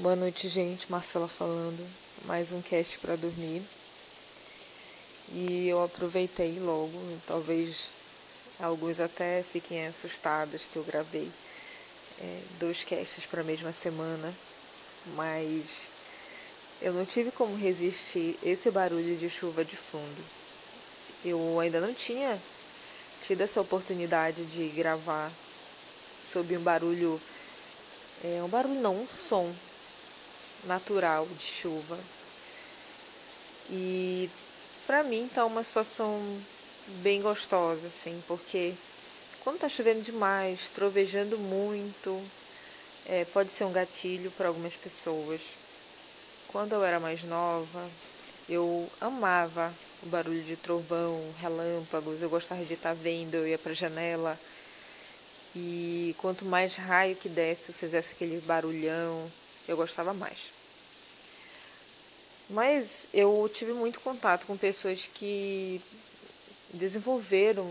Boa noite, gente. Marcela falando. Mais um cast para dormir. E eu aproveitei logo, talvez alguns até fiquem assustados que eu gravei é, dois casts para a mesma semana, mas eu não tive como resistir esse barulho de chuva de fundo. Eu ainda não tinha tido essa oportunidade de gravar sob um barulho, é, um barulho não, um som natural de chuva. E para mim tá uma situação bem gostosa, assim, porque quando tá chovendo demais, trovejando muito, é, pode ser um gatilho para algumas pessoas. Quando eu era mais nova, eu amava o barulho de trovão, relâmpagos, eu gostava de estar tá vendo, eu ia para a janela. E quanto mais raio que desse, fizesse aquele barulhão, eu gostava mais. Mas eu tive muito contato com pessoas que desenvolveram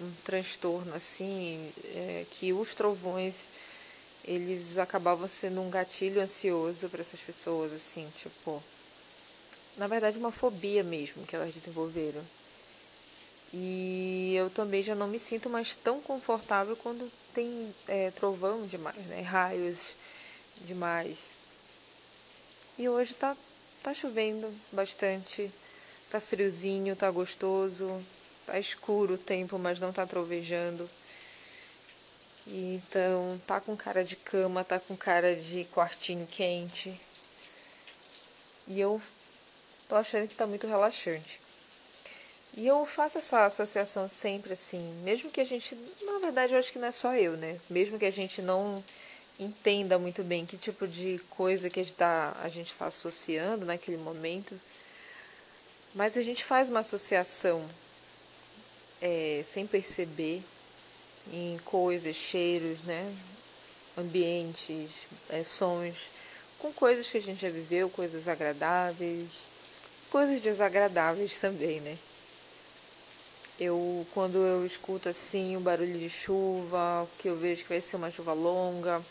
um transtorno assim, é, que os trovões eles acabavam sendo um gatilho ansioso para essas pessoas, assim, tipo, na verdade uma fobia mesmo que elas desenvolveram. E eu também já não me sinto mais tão confortável quando tem é, trovão demais, né? Raios demais. E hoje tá, tá chovendo bastante, tá friozinho, tá gostoso, tá escuro o tempo, mas não tá trovejando. Então tá com cara de cama, tá com cara de quartinho quente. E eu tô achando que tá muito relaxante. E eu faço essa associação sempre assim, mesmo que a gente, na verdade eu acho que não é só eu, né? Mesmo que a gente não entenda muito bem que tipo de coisa que a gente está tá associando naquele momento, mas a gente faz uma associação é, sem perceber em coisas, cheiros, né? ambientes, é, sons, com coisas que a gente já viveu, coisas agradáveis, coisas desagradáveis também, né? Eu, quando eu escuto assim o barulho de chuva, que eu vejo que vai ser uma chuva longa,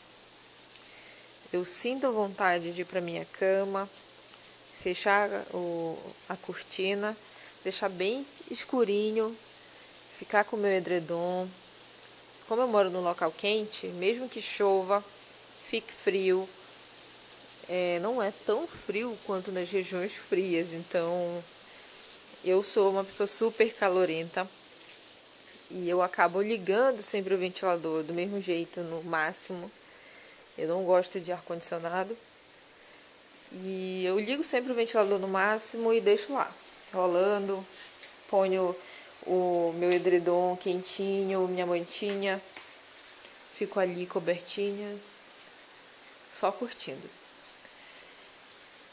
eu sinto vontade de ir para minha cama, fechar o, a cortina, deixar bem escurinho, ficar com o meu edredom. Como eu moro num local quente, mesmo que chova, fique frio, é, não é tão frio quanto nas regiões frias. Então, eu sou uma pessoa super calorenta e eu acabo ligando sempre o ventilador do mesmo jeito, no máximo eu não gosto de ar-condicionado. E eu ligo sempre o ventilador no máximo e deixo lá, rolando. Ponho o meu edredom quentinho, minha mantinha. Fico ali cobertinha, só curtindo.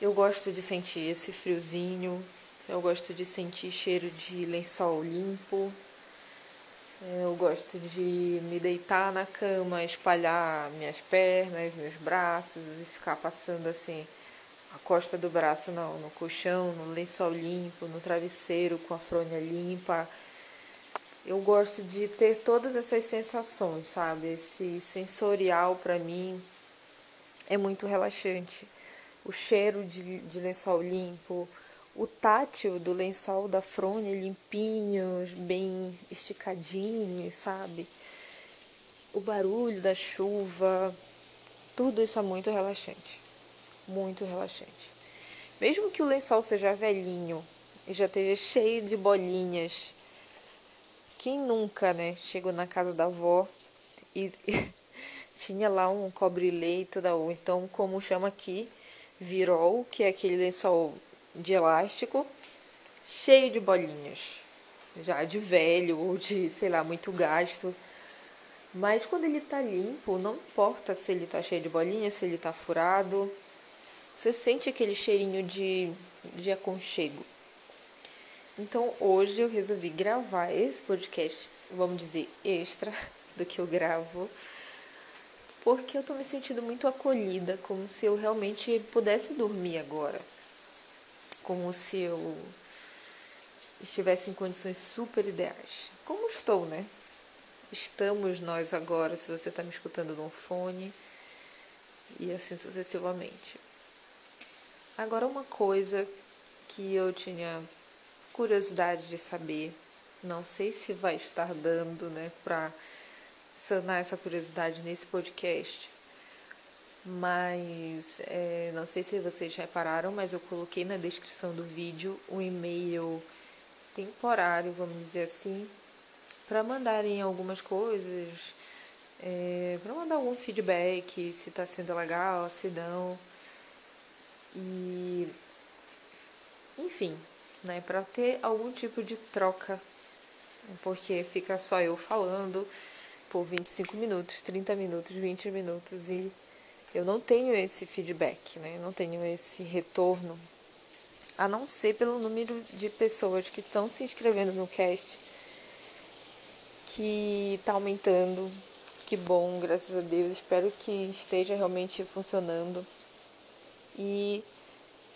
Eu gosto de sentir esse friozinho, eu gosto de sentir cheiro de lençol limpo, eu gosto de me deitar na cama, espalhar minhas pernas, meus braços e ficar passando assim a costa do braço no, no colchão, no lençol limpo, no travesseiro com a fronha limpa. Eu gosto de ter todas essas sensações, sabe? Esse sensorial para mim é muito relaxante. O cheiro de, de lençol limpo, o tátil do lençol da fronha limpinhos, bem esticadinhos, sabe? O barulho da chuva, tudo isso é muito relaxante. Muito relaxante. Mesmo que o lençol seja velhinho e já esteja cheio de bolinhas, quem nunca, né, chegou na casa da avó e tinha lá um cobre-leito da ou então como chama aqui, virol, que é aquele lençol de elástico cheio de bolinhas, já de velho ou de, sei lá, muito gasto. Mas quando ele tá limpo, não importa se ele tá cheio de bolinhas, se ele tá furado, você sente aquele cheirinho de, de aconchego. Então hoje eu resolvi gravar esse podcast, vamos dizer, extra do que eu gravo, porque eu tô me sentindo muito acolhida, como se eu realmente pudesse dormir agora como se eu estivesse em condições super ideais. Como estou, né? Estamos nós agora, se você está me escutando no fone. e assim sucessivamente. Agora, uma coisa que eu tinha curiosidade de saber, não sei se vai estar dando, né, para sanar essa curiosidade nesse podcast, mas é, não sei se vocês repararam, mas eu coloquei na descrição do vídeo um e-mail temporário, vamos dizer assim, para mandarem algumas coisas, é, para mandar algum feedback, se está sendo legal, se não. E enfim, né, para ter algum tipo de troca, porque fica só eu falando por 25 minutos, 30 minutos, 20 minutos e eu não tenho esse feedback, né? Não tenho esse retorno, a não ser pelo número de pessoas que estão se inscrevendo no cast, que está aumentando. Que bom, graças a Deus. Espero que esteja realmente funcionando. E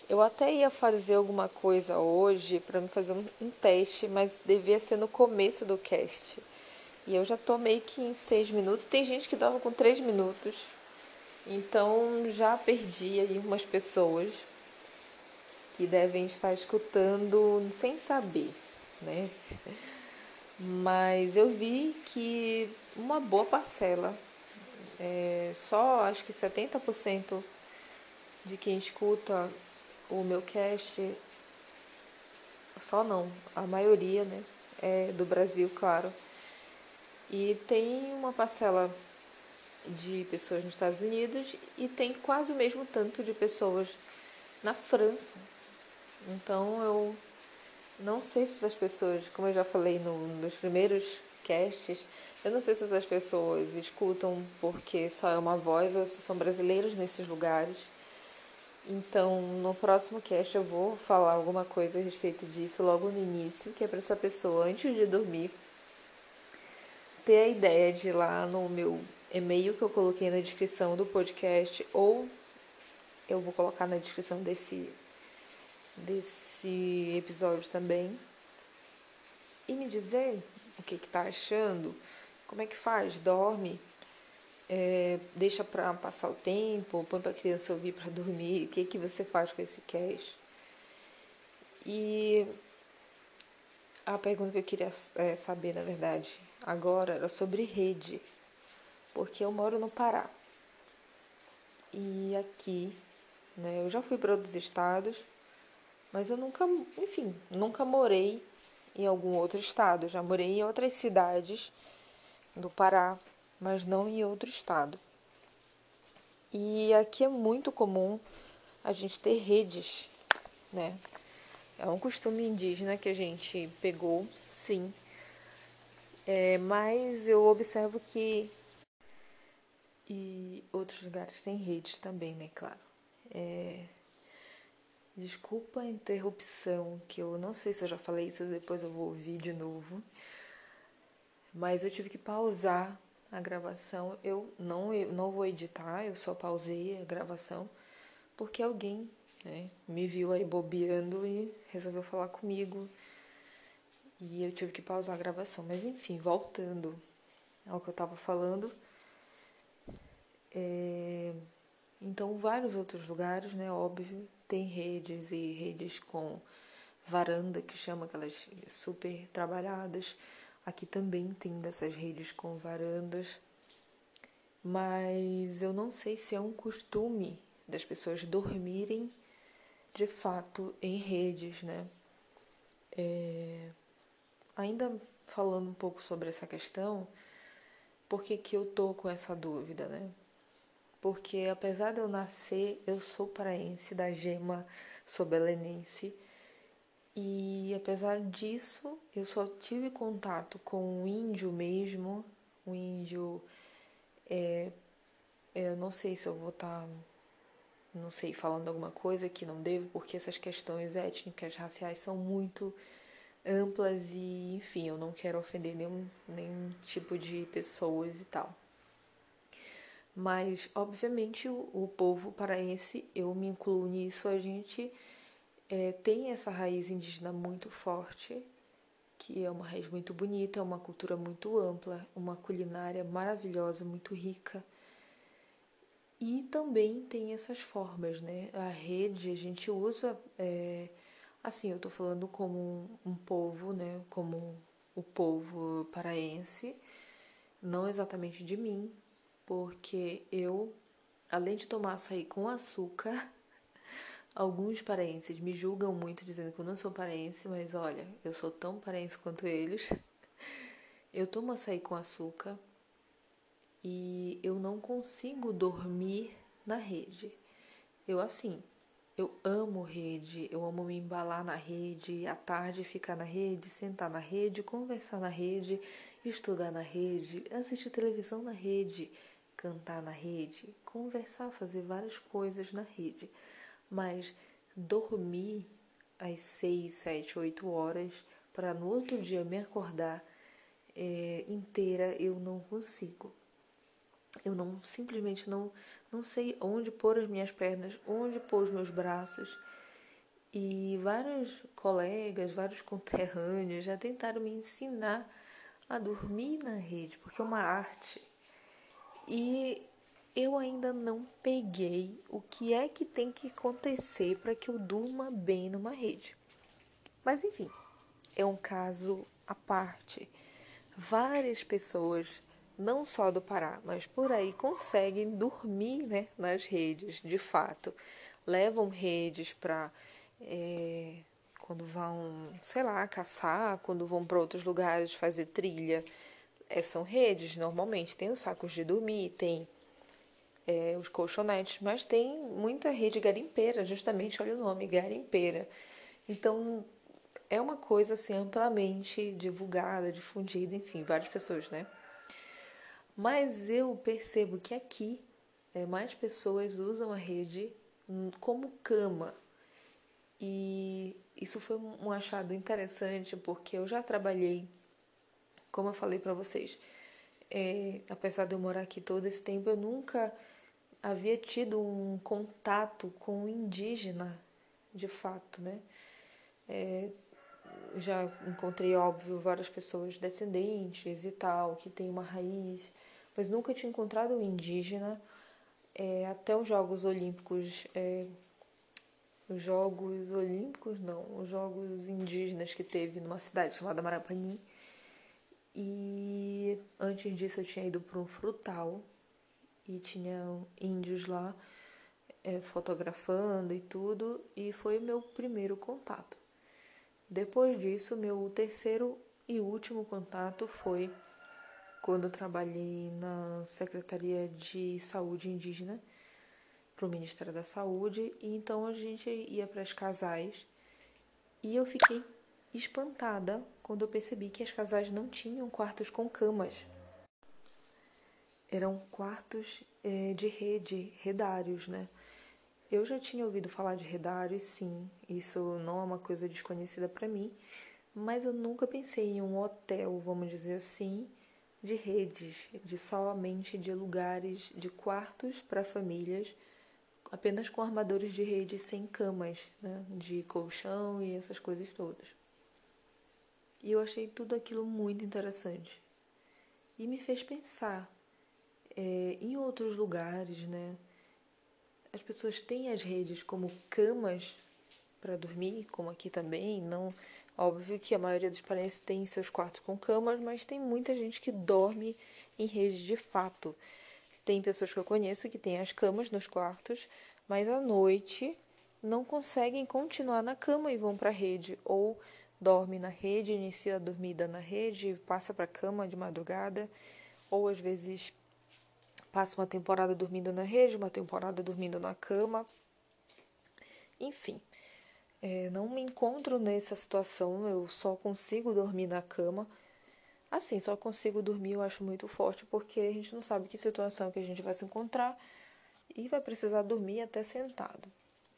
eu até ia fazer alguma coisa hoje para me fazer um, um, teste, mas devia ser no começo do cast. E eu já tô meio que em seis minutos. Tem gente que dorme com três minutos. Então já perdi aí umas pessoas que devem estar escutando sem saber, né? Mas eu vi que uma boa parcela, é, só acho que 70% de quem escuta o meu cast, só não, a maioria, né? É do Brasil, claro. E tem uma parcela de pessoas nos Estados Unidos e tem quase o mesmo tanto de pessoas na França. Então eu não sei se essas pessoas, como eu já falei no, nos primeiros casts, eu não sei se essas pessoas escutam porque só é uma voz ou se são brasileiros nesses lugares. Então, no próximo cast eu vou falar alguma coisa a respeito disso logo no início, que é para essa pessoa antes de dormir ter a ideia de ir lá no meu e-mail que eu coloquei na descrição do podcast ou eu vou colocar na descrição desse desse episódio também e me dizer o que que tá achando, como é que faz, dorme, é, deixa para passar o tempo, põe para criança ouvir para dormir, o que que você faz com esse cast? E a pergunta que eu queria é, saber, na verdade, agora era sobre rede porque eu moro no Pará. E aqui, né, eu já fui para outros estados, mas eu nunca, enfim, nunca morei em algum outro estado. Já morei em outras cidades do Pará, mas não em outro estado. E aqui é muito comum a gente ter redes, né? É um costume indígena que a gente pegou, sim. É, mas eu observo que e outros lugares têm redes também, né? Claro. É... Desculpa a interrupção, que eu não sei se eu já falei isso, depois eu vou ouvir de novo. Mas eu tive que pausar a gravação. Eu não, eu não vou editar, eu só pausei a gravação porque alguém né, me viu aí bobeando e resolveu falar comigo. E eu tive que pausar a gravação. Mas enfim, voltando ao que eu estava falando. É, então, vários outros lugares, né, óbvio, tem redes e redes com varanda, que chama aquelas super trabalhadas. Aqui também tem dessas redes com varandas. Mas eu não sei se é um costume das pessoas dormirem de fato em redes, né? É, ainda falando um pouco sobre essa questão, por que, que eu tô com essa dúvida, né? Porque apesar de eu nascer, eu sou paraense da gema, sou belenense. E apesar disso, eu só tive contato com o índio mesmo, o índio. É, eu não sei se eu vou estar, tá, não sei, falando alguma coisa que não devo, porque essas questões étnicas, raciais são muito amplas e, enfim, eu não quero ofender nenhum, nenhum tipo de pessoas e tal. Mas, obviamente, o, o povo paraense, eu me incluo nisso, a gente é, tem essa raiz indígena muito forte, que é uma raiz muito bonita, uma cultura muito ampla, uma culinária maravilhosa, muito rica. E também tem essas formas, né? A rede a gente usa, é, assim, eu estou falando como um, um povo, né? Como o povo paraense, não exatamente de mim, porque eu, além de tomar açaí com açúcar, alguns paraenses me julgam muito dizendo que eu não sou paraense, mas olha, eu sou tão paraense quanto eles. Eu tomo açaí com açúcar e eu não consigo dormir na rede. Eu assim, eu amo rede, eu amo me embalar na rede, à tarde ficar na rede, sentar na rede, conversar na rede, estudar na rede, assistir televisão na rede, cantar na rede, conversar, fazer várias coisas na rede. Mas dormir às seis, sete, oito horas para no outro dia me acordar é, inteira eu não consigo. Eu não simplesmente não não sei onde pôr as minhas pernas, onde pôr os meus braços. E vários colegas, vários conterrâneos já tentaram me ensinar a dormir na rede, porque é uma arte. E eu ainda não peguei o que é que tem que acontecer para que eu durma bem numa rede. Mas enfim, é um caso à parte várias pessoas, não só do Pará, mas por aí, conseguem dormir né, nas redes, de fato. Levam redes para. É, quando vão, sei lá, caçar, quando vão para outros lugares fazer trilha. É, são redes, normalmente. Tem os sacos de dormir, tem é, os colchonetes, mas tem muita rede garimpeira, justamente, olha o nome, garimpeira. Então, é uma coisa assim amplamente divulgada, difundida, enfim, várias pessoas, né? Mas eu percebo que aqui é, mais pessoas usam a rede como cama. E isso foi um achado interessante porque eu já trabalhei, como eu falei para vocês, é, apesar de eu morar aqui todo esse tempo, eu nunca havia tido um contato com o indígena, de fato, né? É, já encontrei, óbvio, várias pessoas descendentes e tal, que tem uma raiz, mas nunca tinha encontrado um indígena. É, até os Jogos Olímpicos, é, os Jogos Olímpicos, não, os Jogos Indígenas que teve numa cidade chamada Marapani. E antes disso eu tinha ido para um frutal e tinha índios lá é, fotografando e tudo, e foi o meu primeiro contato. Depois disso, meu terceiro e último contato foi quando eu trabalhei na Secretaria de Saúde Indígena para o Ministério da Saúde, e então a gente ia para as casais e eu fiquei espantada quando eu percebi que as casais não tinham quartos com camas. Eram quartos é, de rede, redários, né? Eu já tinha ouvido falar de redários, sim, isso não é uma coisa desconhecida para mim, mas eu nunca pensei em um hotel, vamos dizer assim, de redes, de somente de lugares, de quartos para famílias, apenas com armadores de rede sem camas, né, de colchão e essas coisas todas. E eu achei tudo aquilo muito interessante. E me fez pensar é, em outros lugares, né? as pessoas têm as redes como camas para dormir, como aqui também. Não, óbvio que a maioria dos parentes tem seus quartos com camas, mas tem muita gente que dorme em redes de fato. Tem pessoas que eu conheço que têm as camas nos quartos, mas à noite não conseguem continuar na cama e vão para a rede ou dorme na rede, inicia a dormida na rede, passa para a cama de madrugada, ou às vezes Passo uma temporada dormindo na rede, uma temporada dormindo na cama. Enfim, é, não me encontro nessa situação, eu só consigo dormir na cama. Assim, só consigo dormir eu acho muito forte, porque a gente não sabe que situação que a gente vai se encontrar e vai precisar dormir até sentado.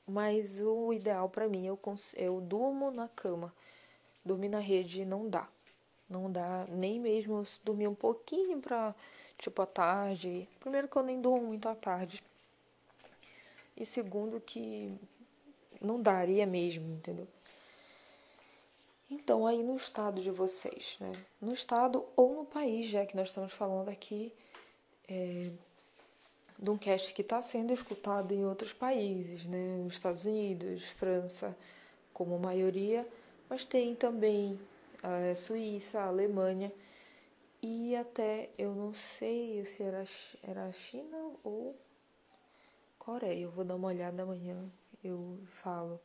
Mas o ideal para mim, eu, eu durmo na cama. Dormir na rede não dá. Não dá, nem mesmo dormir um pouquinho para tipo à tarde. Primeiro que eu nem durmo muito à tarde. E segundo que não daria mesmo, entendeu? Então, aí no estado de vocês, né? No estado ou no país, já que nós estamos falando aqui, é, de um cast que está sendo escutado em outros países, né? Estados Unidos, França, como maioria, mas tem também a Suíça, a Alemanha e até eu não sei se era, era a China ou Coreia. Eu vou dar uma olhada amanhã, eu falo.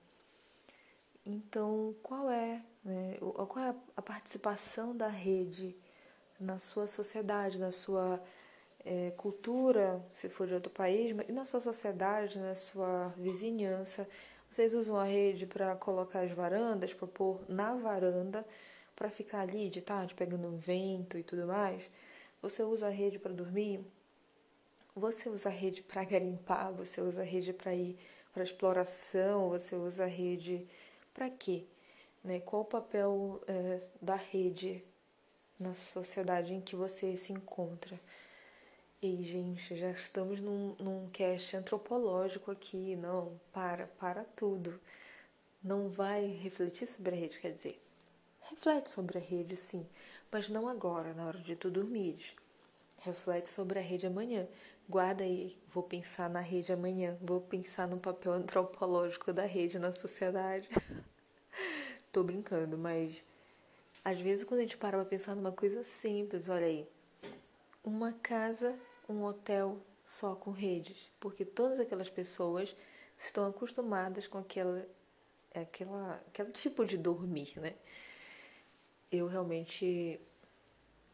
Então, qual é, né, qual é a participação da rede na sua sociedade, na sua é, cultura, se for de outro país, e na sua sociedade, na sua vizinhança? Vocês usam a rede para colocar as varandas, para pôr na varanda, para ficar ali de tarde pegando um vento e tudo mais? Você usa a rede para dormir? Você usa a rede para garimpar? Você usa a rede para ir para exploração? Você usa a rede para quê? Né? Qual o papel é, da rede na sociedade em que você se encontra? Ei, gente, já estamos num, num cast antropológico aqui. Não, para, para tudo. Não vai refletir sobre a rede, quer dizer, reflete sobre a rede, sim, mas não agora, na hora de tu dormir. Reflete sobre a rede amanhã. Guarda aí, vou pensar na rede amanhã, vou pensar no papel antropológico da rede na sociedade. Tô brincando, mas às vezes quando a gente para pra pensar numa coisa simples, olha aí, uma casa, um hotel só com redes, porque todas aquelas pessoas estão acostumadas com aquela, aquela, aquele tipo de dormir, né? Eu realmente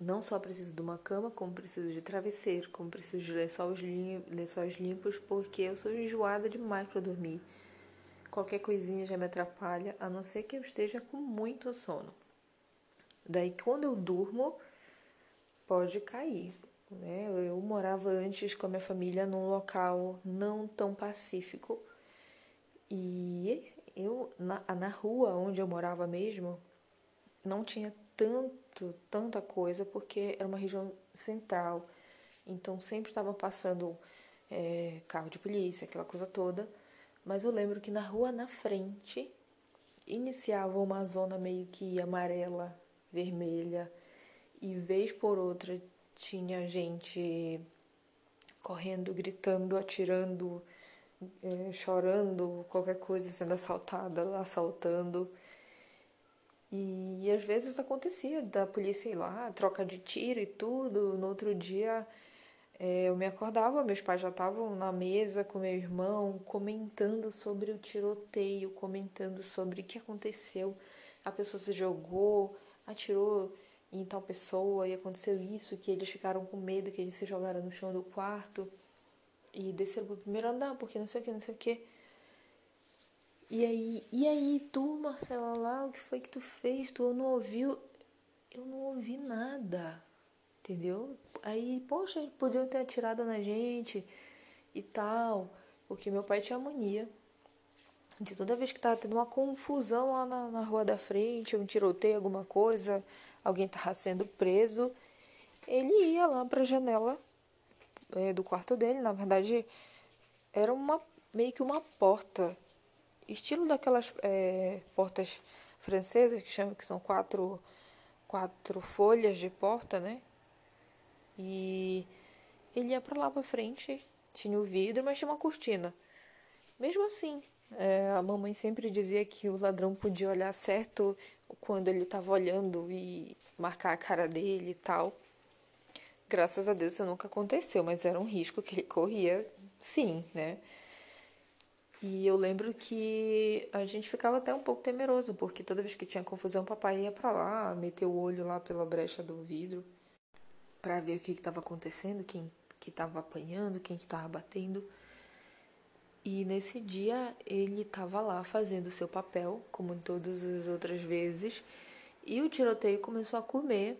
não só preciso de uma cama, como preciso de travesseiro, como preciso de lençóis, lim lençóis limpos, porque eu sou enjoada demais para dormir. Qualquer coisinha já me atrapalha, a não ser que eu esteja com muito sono. Daí, quando eu durmo, pode cair. Né? Eu morava antes com a minha família num local não tão pacífico. E eu na, na rua onde eu morava mesmo não tinha tanto tanta coisa porque era uma região central. Então sempre estava passando é, carro de polícia aquela coisa toda. Mas eu lembro que na rua na frente iniciava uma zona meio que amarela vermelha. E vez por outra tinha gente correndo, gritando, atirando, é, chorando, qualquer coisa, sendo assaltada, assaltando. E, e às vezes acontecia da polícia ir lá, troca de tiro e tudo. No outro dia é, eu me acordava, meus pais já estavam na mesa com meu irmão, comentando sobre o tiroteio, comentando sobre o que aconteceu. A pessoa se jogou, atirou em tal pessoa e aconteceu isso, que eles ficaram com medo, que eles se jogaram no chão do quarto e desceram pro primeiro andar, porque não sei o que, não sei o que. E aí, e aí, tu, Marcela, lá, o que foi que tu fez? Tu não ouviu? Eu não ouvi nada, entendeu? Aí, poxa, podiam ter atirado na gente e tal, porque meu pai tinha mania de toda vez que tava tendo uma confusão lá na, na rua da frente, um tiroteio, alguma coisa, alguém estava sendo preso, ele ia lá para a janela é, do quarto dele. Na verdade, era uma meio que uma porta, estilo daquelas é, portas francesas que chamam que são quatro quatro folhas de porta, né? E ele ia para lá para frente, tinha o vidro, mas tinha uma cortina. Mesmo assim, é, a mamãe sempre dizia que o ladrão podia olhar certo quando ele estava olhando e marcar a cara dele e tal. Graças a Deus isso nunca aconteceu, mas era um risco que ele corria, sim, né? E eu lembro que a gente ficava até um pouco temeroso, porque toda vez que tinha confusão, o papai ia para lá, meter o olho lá pela brecha do vidro, para ver o que estava acontecendo, quem que estava apanhando, quem que estava batendo. E nesse dia ele estava lá fazendo seu papel, como todas as outras vezes, e o tiroteio começou a comer.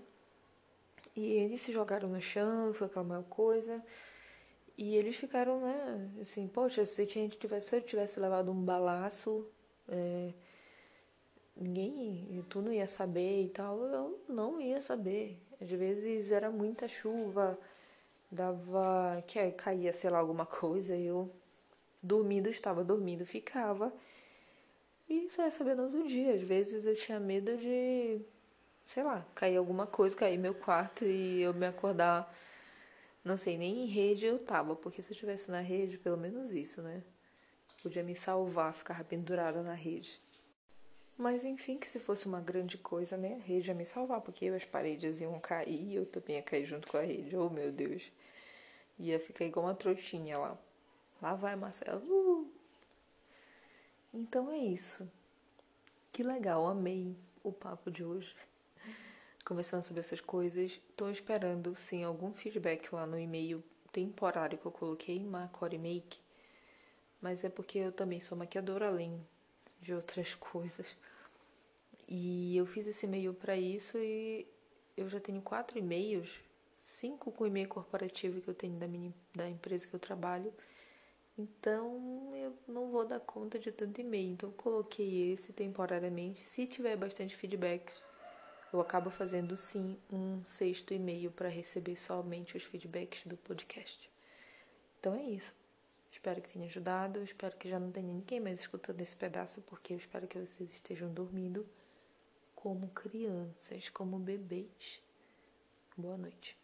E eles se jogaram no chão, foi aquela maior coisa. E eles ficaram, né, assim, poxa, se, tinha, se eu tivesse levado um balaço, é, ninguém, tu não ia saber e tal, eu não ia saber. Às vezes era muita chuva, dava, que caía, sei lá, alguma coisa, e eu dormindo, estava dormindo, ficava. E só ia saber no outro dia. Às vezes eu tinha medo de, sei lá, cair alguma coisa, cair meu quarto e eu me acordar Não sei, nem em rede eu tava, porque se eu estivesse na rede, pelo menos isso, né? Podia me salvar, ficar pendurada na rede. Mas enfim, que se fosse uma grande coisa, né? A rede ia me salvar, porque as paredes iam cair e eu também ia cair junto com a rede. Oh, meu Deus. Ia ficar igual uma trouxinha lá. Lá vai, Marcelo. Uh! Então é isso. Que legal, amei o papo de hoje. Conversando sobre essas coisas. Tô esperando, sim, algum feedback lá no e-mail temporário que eu coloquei, Macore Make. Mas é porque eu também sou maquiadora, além de outras coisas. E eu fiz esse e-mail para isso e eu já tenho quatro e-mails, cinco com e-mail corporativo que eu tenho da, minha, da empresa que eu trabalho. Então eu não vou dar conta de tanto e-mail. Então coloquei esse temporariamente. Se tiver bastante feedback, eu acabo fazendo sim um sexto e-mail para receber somente os feedbacks do podcast. Então é isso. Espero que tenha ajudado. Espero que já não tenha ninguém mais escutando esse pedaço, porque eu espero que vocês estejam dormindo como crianças, como bebês. Boa noite.